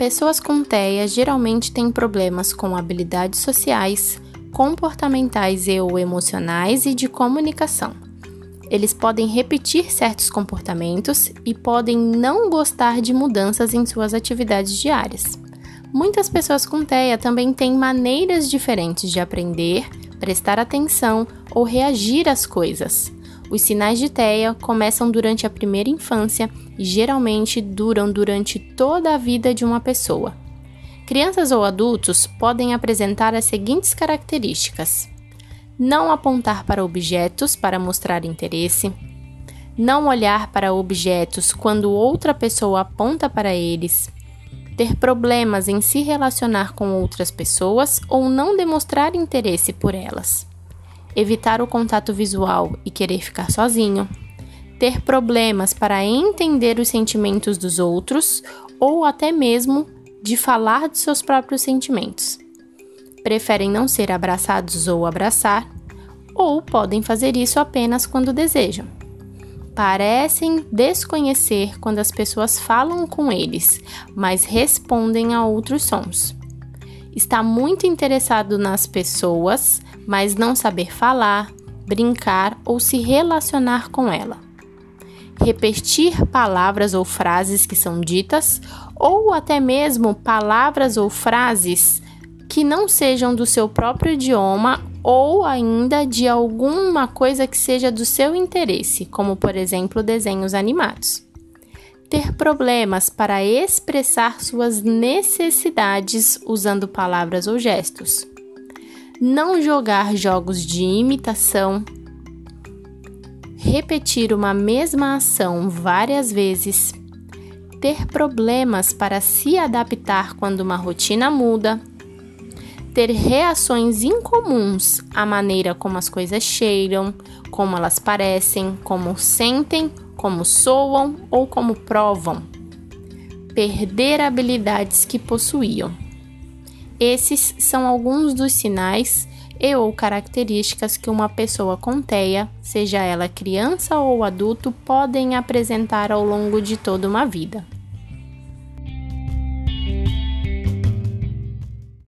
Pessoas com TEA geralmente têm problemas com habilidades sociais, comportamentais e ou emocionais e de comunicação. Eles podem repetir certos comportamentos e podem não gostar de mudanças em suas atividades diárias. Muitas pessoas com TEA também têm maneiras diferentes de aprender, prestar atenção ou reagir às coisas. Os sinais de TEA começam durante a primeira infância e geralmente duram durante toda a vida de uma pessoa. Crianças ou adultos podem apresentar as seguintes características: não apontar para objetos para mostrar interesse, não olhar para objetos quando outra pessoa aponta para eles, ter problemas em se relacionar com outras pessoas ou não demonstrar interesse por elas evitar o contato visual e querer ficar sozinho, ter problemas para entender os sentimentos dos outros ou até mesmo de falar de seus próprios sentimentos. Preferem não ser abraçados ou abraçar, ou podem fazer isso apenas quando desejam. Parecem desconhecer quando as pessoas falam com eles, mas respondem a outros sons. Está muito interessado nas pessoas, mas não saber falar, brincar ou se relacionar com ela. Repetir palavras ou frases que são ditas, ou até mesmo palavras ou frases que não sejam do seu próprio idioma ou ainda de alguma coisa que seja do seu interesse, como por exemplo desenhos animados. Ter problemas para expressar suas necessidades usando palavras ou gestos. Não jogar jogos de imitação, repetir uma mesma ação várias vezes, ter problemas para se adaptar quando uma rotina muda, ter reações incomuns à maneira como as coisas cheiram, como elas parecem, como sentem, como soam ou como provam, perder habilidades que possuíam. Esses são alguns dos sinais e ou características que uma pessoa com TEA, seja ela criança ou adulto, podem apresentar ao longo de toda uma vida.